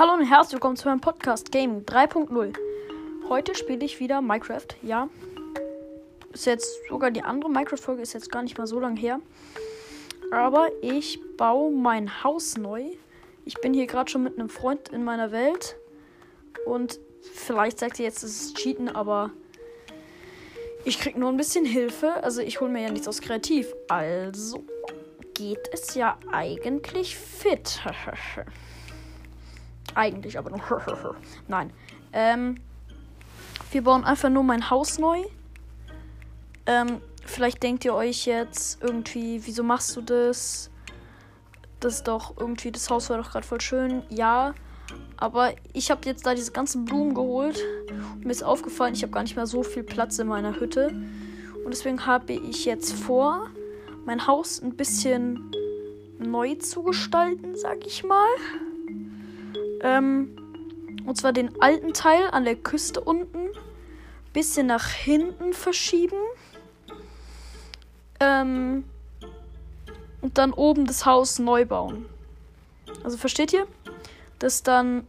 Hallo und herzlich willkommen zu meinem Podcast Gaming 3.0. Heute spiele ich wieder Minecraft. Ja, ist jetzt sogar die andere Minecraft-Folge, ist jetzt gar nicht mal so lange her. Aber ich baue mein Haus neu. Ich bin hier gerade schon mit einem Freund in meiner Welt. Und vielleicht sagt ihr jetzt, es ist Cheaten, aber ich krieg nur ein bisschen Hilfe. Also ich hole mir ja nichts aus Kreativ. Also geht es ja eigentlich fit. eigentlich, aber nur. Nein. Ähm, wir bauen einfach nur mein Haus neu. Ähm, vielleicht denkt ihr euch jetzt irgendwie, wieso machst du das? Das ist doch irgendwie, das Haus war doch gerade voll schön. Ja, aber ich habe jetzt da diese ganzen Blumen geholt. Und mir ist aufgefallen, ich habe gar nicht mehr so viel Platz in meiner Hütte. Und deswegen habe ich jetzt vor, mein Haus ein bisschen neu zu gestalten, sag ich mal. Ähm, und zwar den alten Teil an der Küste unten bisschen nach hinten verschieben. Ähm, und dann oben das Haus neu bauen. Also versteht ihr? Dass dann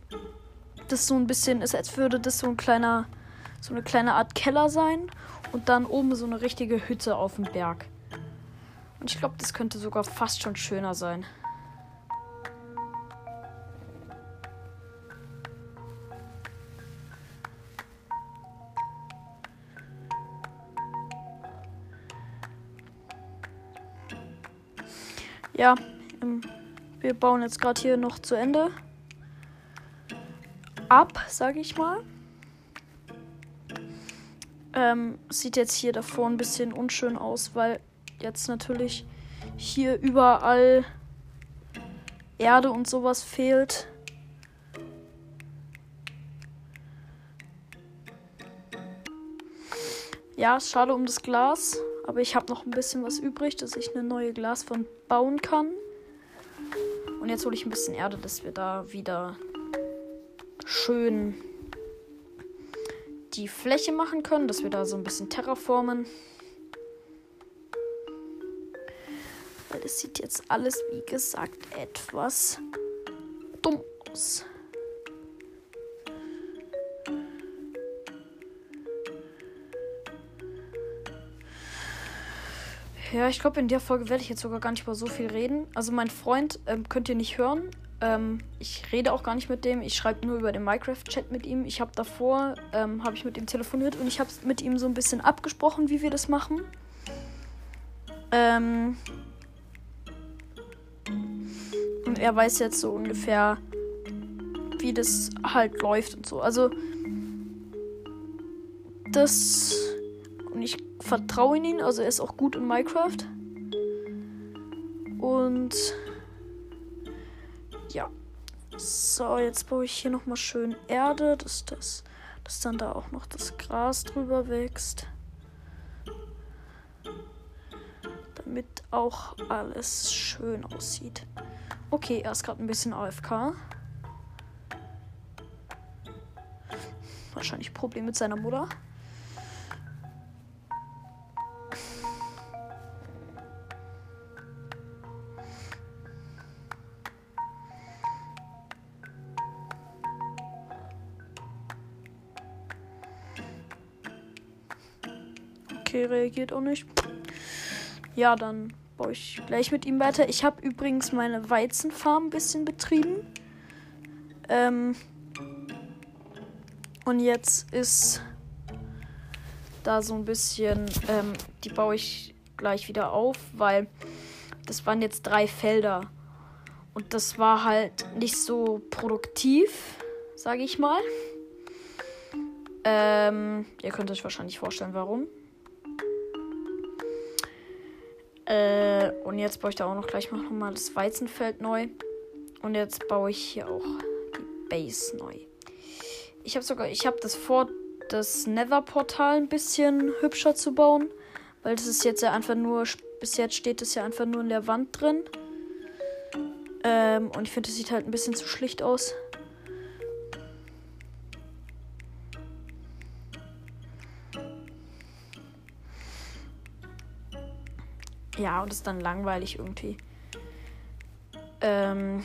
das so ein bisschen ist, als würde das so ein kleiner, so eine kleine Art Keller sein. Und dann oben so eine richtige Hütte auf dem Berg. Und ich glaube, das könnte sogar fast schon schöner sein. Ja, ähm, wir bauen jetzt gerade hier noch zu Ende. Ab, sage ich mal. Ähm, sieht jetzt hier davor ein bisschen unschön aus, weil jetzt natürlich hier überall Erde und sowas fehlt. Ja, schade um das Glas. Aber ich habe noch ein bisschen was übrig, dass ich eine neue Glaswand bauen kann. Und jetzt hole ich ein bisschen Erde, dass wir da wieder schön die Fläche machen können, dass wir da so ein bisschen terraformen. Weil das sieht jetzt alles, wie gesagt, etwas dumm aus. Ja, ich glaube, in der Folge werde ich jetzt sogar gar nicht über so viel reden. Also, mein Freund ähm, könnt ihr nicht hören. Ähm, ich rede auch gar nicht mit dem. Ich schreibe nur über den Minecraft-Chat mit ihm. Ich habe davor, ähm, habe ich mit ihm telefoniert und ich habe mit ihm so ein bisschen abgesprochen, wie wir das machen. Ähm, und er weiß jetzt so ungefähr, wie das halt läuft und so. Also, das. Und ich vertraue in ihn, also er ist auch gut in Minecraft. Und ja. So, jetzt baue ich hier nochmal schön Erde, dass das, dass dann da auch noch das Gras drüber wächst. Damit auch alles schön aussieht. Okay, er ist gerade ein bisschen AFK. Wahrscheinlich Problem mit seiner Mutter. Okay, reagiert auch nicht. Ja, dann baue ich gleich mit ihm weiter. Ich habe übrigens meine Weizenfarm ein bisschen betrieben. Ähm und jetzt ist da so ein bisschen, ähm, die baue ich gleich wieder auf, weil das waren jetzt drei Felder. Und das war halt nicht so produktiv, sage ich mal. Ähm, ihr könnt euch wahrscheinlich vorstellen, warum. Äh, und jetzt baue ich da auch noch gleich noch mal das Weizenfeld neu. Und jetzt baue ich hier auch die Base neu. Ich habe sogar, ich habe das vor, das Nether-Portal ein bisschen hübscher zu bauen. Weil das ist jetzt ja einfach nur, bis jetzt steht es ja einfach nur in der Wand drin. Ähm, und ich finde, das sieht halt ein bisschen zu schlicht aus. Ja, und ist dann langweilig irgendwie. Ähm.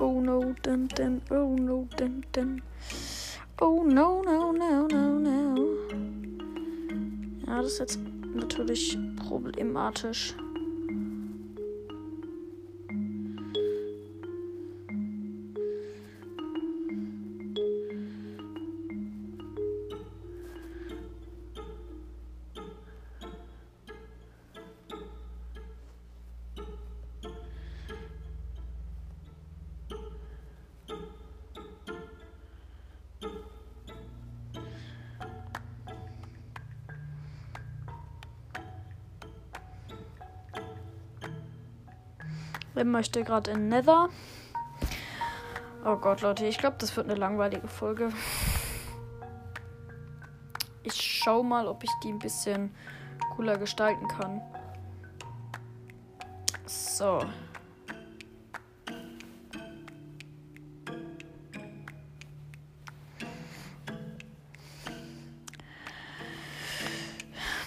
Oh no, dun, dun, oh no, dun, dun. Oh no, no, no, no, no. Ja, das ist jetzt natürlich problematisch. Wer möchte gerade in Nether? Oh Gott, Leute, ich glaube, das wird eine langweilige Folge. Ich schau mal, ob ich die ein bisschen cooler gestalten kann. So.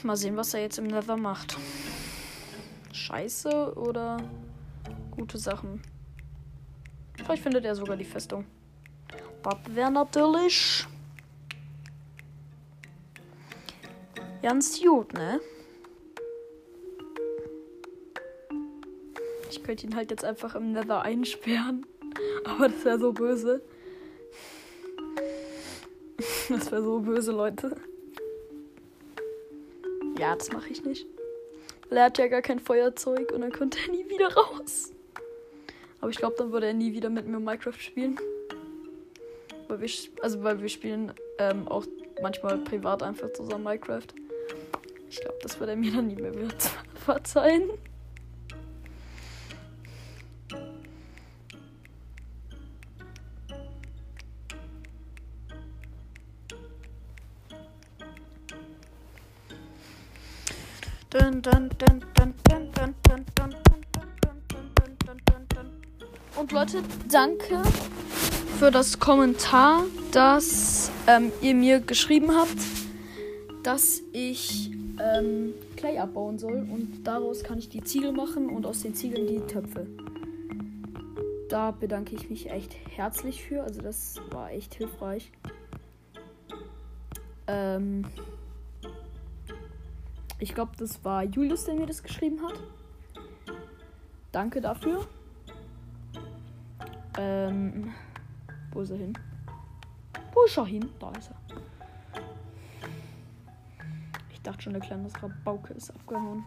Mal sehen, was er jetzt im Nether macht. Scheiße oder gute Sachen. Vielleicht findet er sogar die Festung. Das wäre natürlich ganz gut, ne? Ich könnte ihn halt jetzt einfach im Nether einsperren. Aber das wäre so böse. Das wäre so böse, Leute. Ja, das mache ich nicht. Weil er hat ja gar kein Feuerzeug und dann könnte er nie wieder raus. Aber ich glaube, dann würde er nie wieder mit mir Minecraft spielen. Weil wir, also weil wir spielen ähm, auch manchmal privat einfach zusammen Minecraft. Ich glaube, das würde er mir dann nie mehr verzeihen. Und Leute, danke für das Kommentar, das ähm, ihr mir geschrieben habt, dass ich ähm, Clay abbauen soll. Und daraus kann ich die Ziegel machen und aus den Ziegeln die Töpfe. Da bedanke ich mich echt herzlich für. Also das war echt hilfreich. Ähm, ich glaube, das war Julius, der mir das geschrieben hat. Danke dafür. Ähm, wo ist er hin? Wo ist er hin? Da ist er. Ich dachte schon, der kleine Rabauke ist abgehauen.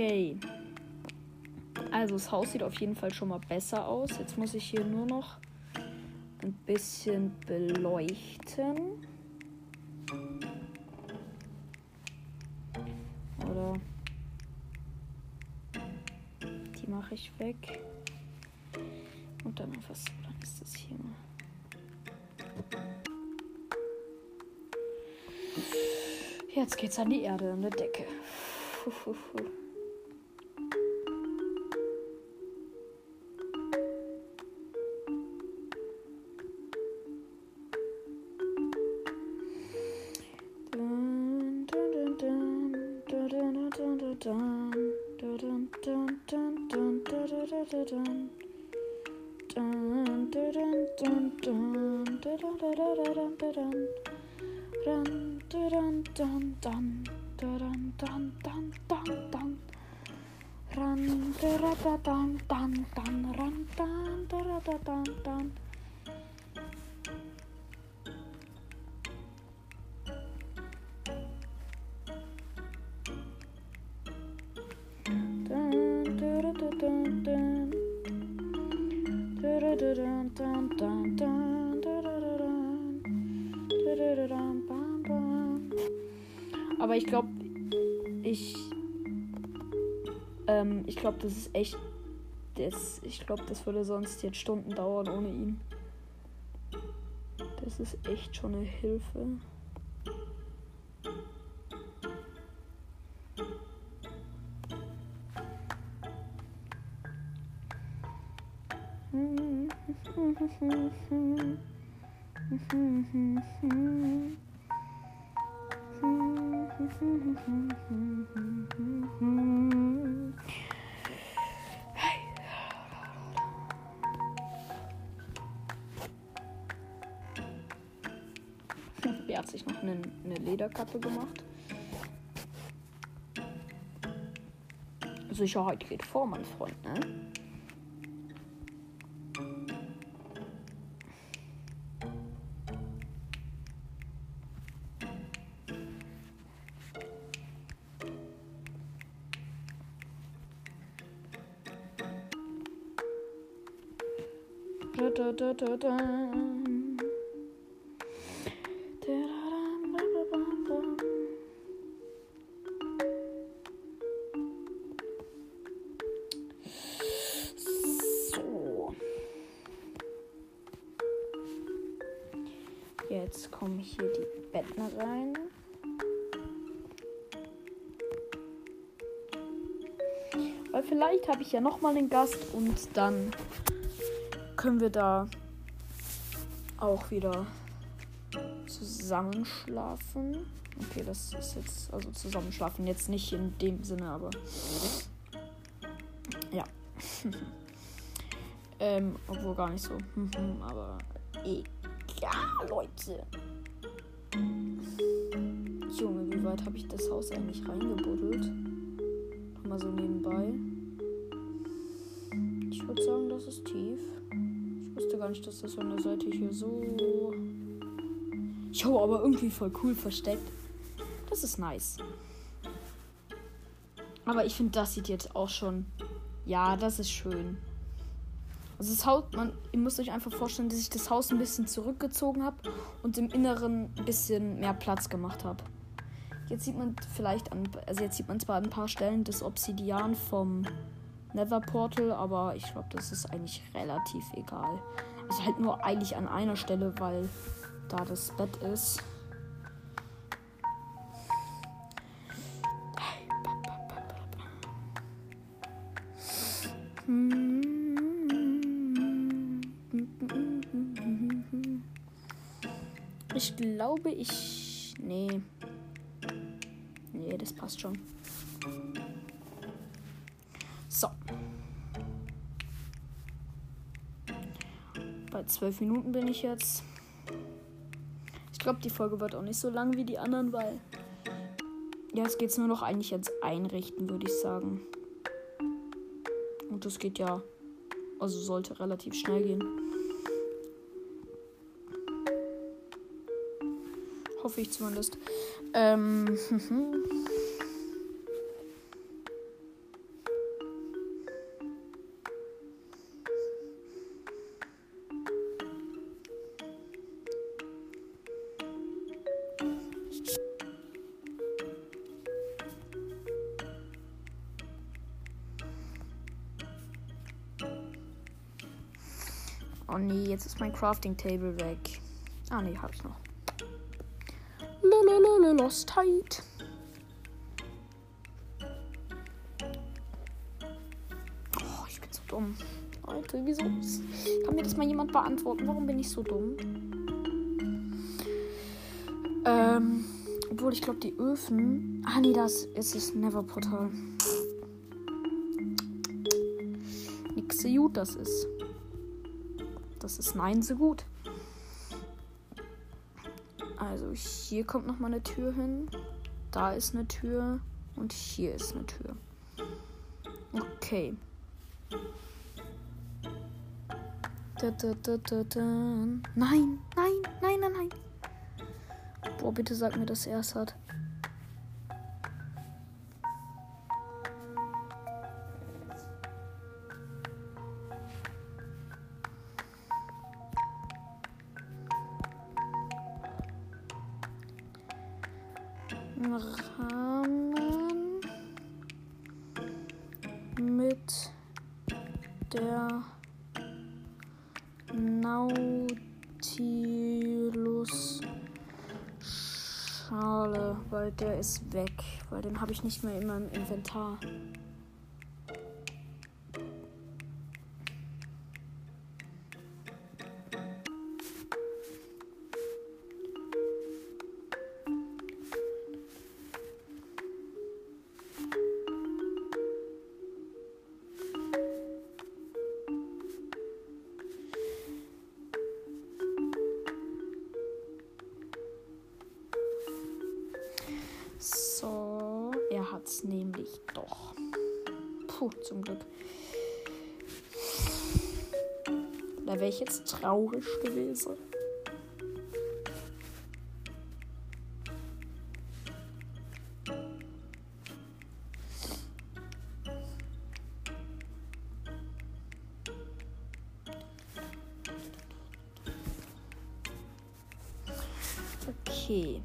Okay. Also das Haus sieht auf jeden Fall schon mal besser aus. Jetzt muss ich hier nur noch ein bisschen beleuchten. Oder die mache ich weg. Und dann noch was. Dann ist das hier mal. Jetzt geht's an die Erde, an der Decke. Aber ich glaube, ich. Ähm, ich glaube, das ist echt. Das, ich glaube, das würde sonst jetzt Stunden dauern ohne ihn. Das ist echt schon eine Hilfe. Sich noch eine, eine Lederkappe gemacht? Sicherheit geht vor, mein Freund, ne? Da, da, da, da, kommen hier die Betten rein. Weil vielleicht habe ich ja noch mal einen Gast und dann können wir da auch wieder zusammenschlafen. Okay, das ist jetzt, also zusammenschlafen jetzt nicht in dem Sinne, aber ja. ähm, obwohl gar nicht so. aber egal, Leute. Weit habe ich das Haus eigentlich reingebuddelt? Mal so nebenbei. Ich würde sagen, das ist tief. Ich wusste gar nicht, dass das an der Seite hier so. Jo, aber irgendwie voll cool versteckt. Das ist nice. Aber ich finde, das sieht jetzt auch schon. Ja, das ist schön. Also das Haus, man, ihr müsst euch einfach vorstellen, dass ich das Haus ein bisschen zurückgezogen habe und im Inneren ein bisschen mehr Platz gemacht habe. Jetzt sieht man vielleicht an, also jetzt sieht man zwar an ein paar Stellen das Obsidian vom Nether Portal, aber ich glaube, das ist eigentlich relativ egal. Also halt nur eigentlich an einer Stelle, weil da das Bett ist. Ich glaube, ich. Nee. Nee, das passt schon. So. Bei zwölf Minuten bin ich jetzt. Ich glaube, die Folge wird auch nicht so lang wie die anderen, weil. Ja, es geht nur noch eigentlich ans Einrichten, würde ich sagen. Und das geht ja. Also sollte relativ schnell gehen. Hoffe ich zumindest. Ähm. Oh nee, jetzt ist mein Crafting Table weg. Ah nee, hab ich noch. Lololol, Lost Tide. Oh, ich bin so dumm. Alter, wieso? Kann mir das mal jemand beantworten? Warum bin ich so dumm? Ähm, obwohl ich glaube, die Öfen. Ah, nee, das ist das Never-Portal. Nix so gut das ist. Das ist nein so gut. Also hier kommt noch mal eine Tür hin. Da ist eine Tür. Und hier ist eine Tür. Okay. Da, da, da. Nein, nein, nein, nein, nein. Boah, bitte sag mir, dass er es hat. Weg, weil den habe ich nicht mehr in meinem Inventar. Jetzt traurig gewesen. Okay.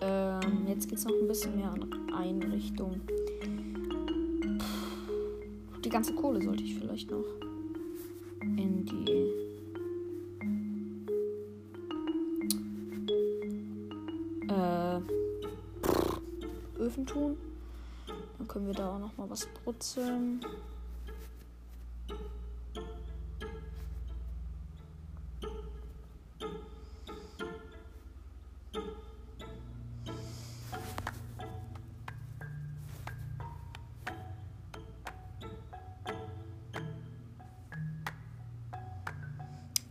Ähm, jetzt geht es noch ein bisschen mehr an Einrichtung. Ganze Kohle sollte ich vielleicht noch in die äh, Öfen tun. Dann können wir da auch noch mal was brutzeln.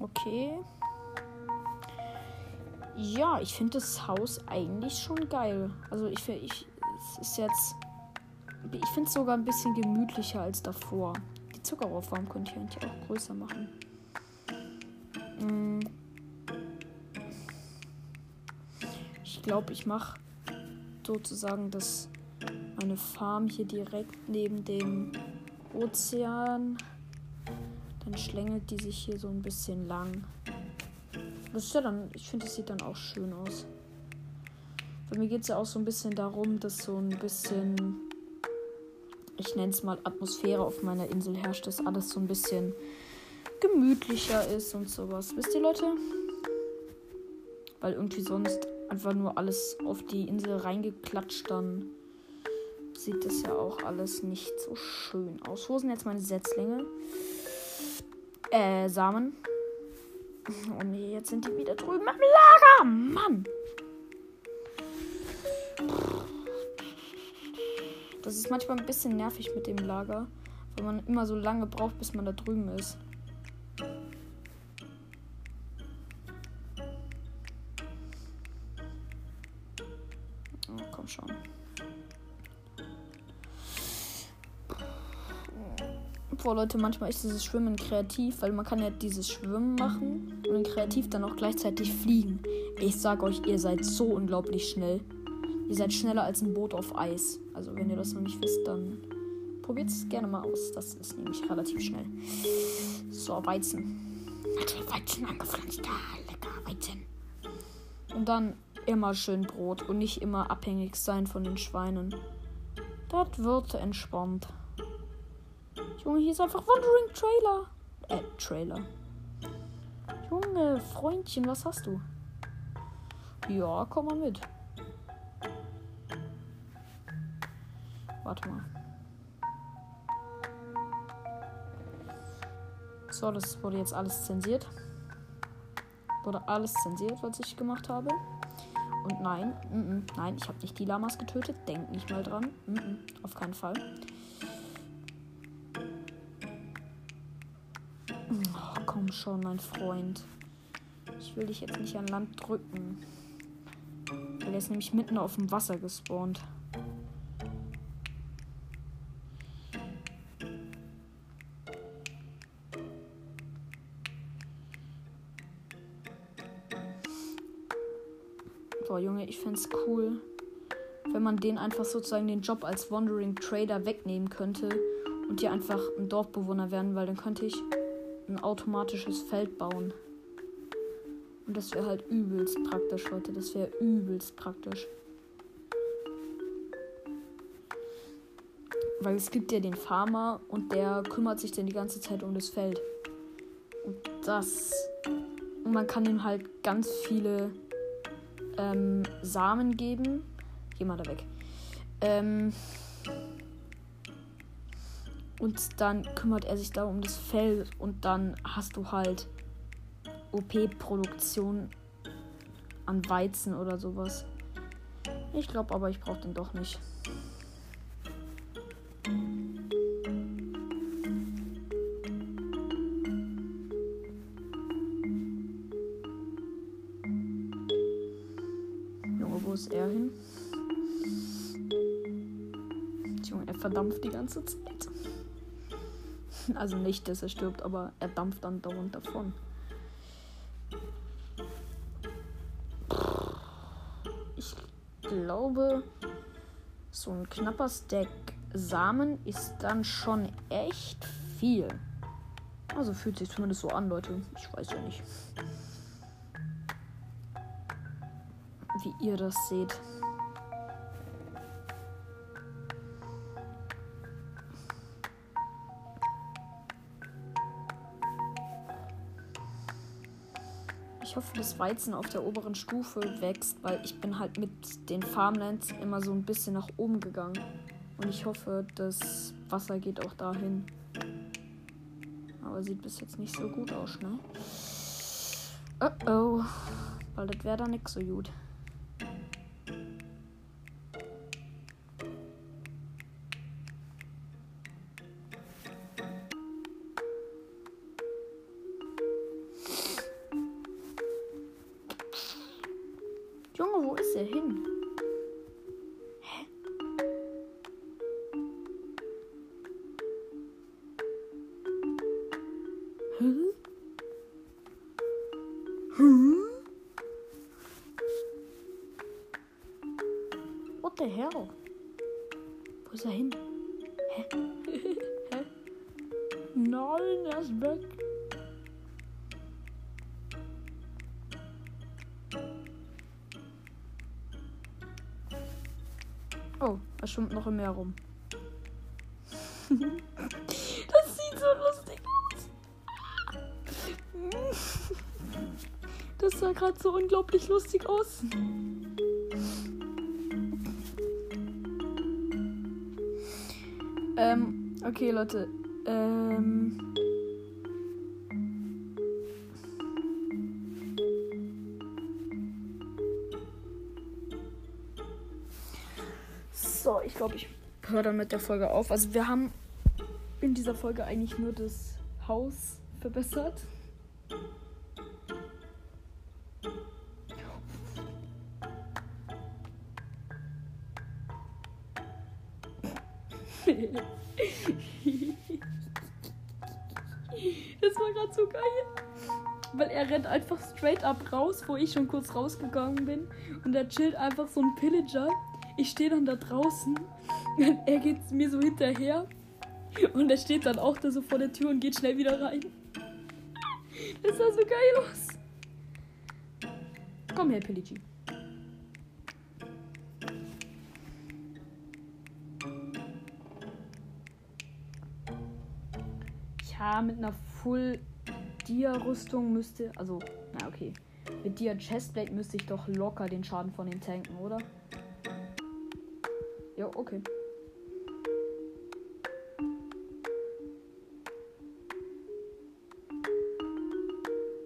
Okay. Ja, ich finde das Haus eigentlich schon geil. Also ich finde, ich, es ist jetzt, ich finde es sogar ein bisschen gemütlicher als davor. Die Zuckerrohrform könnte ich eigentlich auch größer machen. Hm. Ich glaube, ich mache sozusagen das meine Farm hier direkt neben dem Ozean. Dann schlängelt die sich hier so ein bisschen lang. Das ist ja dann, ich finde, das sieht dann auch schön aus. Bei mir geht es ja auch so ein bisschen darum, dass so ein bisschen, ich nenne es mal Atmosphäre auf meiner Insel herrscht, dass alles so ein bisschen gemütlicher ist und sowas. Wisst ihr, Leute? Weil irgendwie sonst einfach nur alles auf die Insel reingeklatscht, dann sieht das ja auch alles nicht so schön aus. Wo sind jetzt meine Setzlinge? Äh, Samen. Oh nee, jetzt sind die wieder drüben im Lager. Mann. Das ist manchmal ein bisschen nervig mit dem Lager, weil man immer so lange braucht, bis man da drüben ist. Boah, Leute, manchmal ist dieses Schwimmen kreativ, weil man kann ja dieses Schwimmen machen und kreativ dann auch gleichzeitig fliegen. Ich sag euch, ihr seid so unglaublich schnell. Ihr seid schneller als ein Boot auf Eis. Also wenn ihr das noch nicht wisst, dann probiert es gerne mal aus. Das ist nämlich relativ schnell. So, Weizen. Hat Weizen angepflanzt. Ja, lecker Weizen. Und dann immer schön Brot und nicht immer abhängig sein von den Schweinen. Das wird entspannt. Junge, hier ist einfach Wandering Trailer. Äh, Trailer. Junge, Freundchen, was hast du? Ja, komm mal mit. Warte mal. So, das wurde jetzt alles zensiert. Wurde alles zensiert, was ich gemacht habe. Und nein, mm -mm, nein, ich habe nicht die Lamas getötet. Denk nicht mal dran. Mm auf keinen Fall. Komm schon, mein Freund. Ich will dich jetzt nicht an Land drücken. Weil er ist nämlich mitten auf dem Wasser gespawnt. Boah, Junge, ich fände es cool, wenn man den einfach sozusagen den Job als Wandering Trader wegnehmen könnte und die einfach ein Dorfbewohner werden, weil dann könnte ich ein automatisches Feld bauen. Und das wäre halt übelst praktisch, Leute. Das wäre übelst praktisch. Weil es gibt ja den Farmer und der kümmert sich dann die ganze Zeit um das Feld. Und das. Und man kann ihm halt ganz viele ähm, Samen geben. Geh mal da weg. Ähm, und dann kümmert er sich da um das Feld und dann hast du halt OP-Produktion an Weizen oder sowas. Ich glaube aber, ich brauche den doch nicht. Junge, wo ist er hin? Junge, er verdampft die ganze Zeit. Also nicht, dass er stirbt, aber er dampft dann dauernd davon. Ich glaube, so ein knapper Stack Samen ist dann schon echt viel. Also fühlt sich zumindest so an, Leute. Ich weiß ja nicht. Wie ihr das seht. Das Weizen auf der oberen Stufe wächst, weil ich bin halt mit den Farmlands immer so ein bisschen nach oben gegangen. Und ich hoffe, das Wasser geht auch dahin. Aber sieht bis jetzt nicht so gut aus, ne? Oh oh. Weil das wäre da nix so gut. Nein, er ist weg. Oh, er schwimmt noch im Meer rum. das sieht so lustig aus. Das sah gerade so unglaublich lustig aus. Ähm, okay, Leute. Ähm. So, ich glaube, ich höre dann mit der Folge auf. Also wir haben in dieser Folge eigentlich nur das Haus verbessert. Er rennt einfach straight up raus, wo ich schon kurz rausgegangen bin. Und er chillt einfach so ein Pillager. Ich stehe dann da draußen. Und er geht mir so hinterher. Und er steht dann auch da so vor der Tür und geht schnell wieder rein. Das sah so geil aus. Komm her, Pillager. Ja, mit einer Full Dia-Rüstung müsste. Also, na okay. Mit Dia Chestplate müsste ich doch locker den Schaden von den tanken, oder? Ja, okay.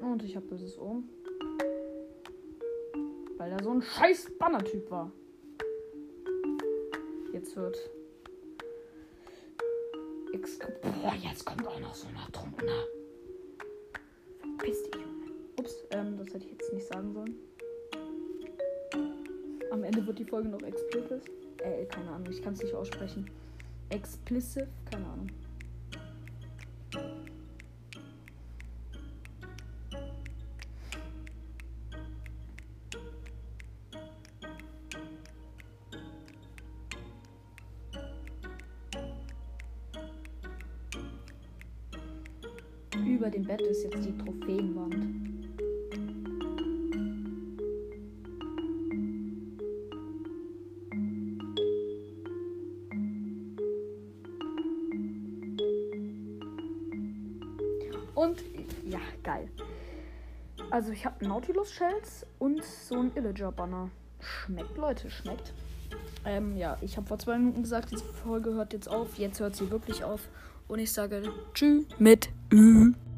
Und ich habe böses um. Weil er so ein scheiß Banner-Typ war. Jetzt wird Ex Boah, jetzt kommt auch noch so ein Ertrunkener. Verpiss dich, Junge. Ups, ähm, das hätte ich jetzt nicht sagen sollen. Am Ende wird die Folge noch explicit. Äh, keine Ahnung, ich kann es nicht aussprechen. Explicit, keine Ahnung. Über dem Bett ist jetzt die Trophäenwand. Und ja, geil. Also ich habe Nautilus Shells und so ein Illager Banner. Schmeckt, Leute, schmeckt. Ähm, ja, ich habe vor zwei Minuten gesagt, diese Folge hört jetzt auf. Jetzt hört sie wirklich auf. Und ich sage Tschüss mit 嗯。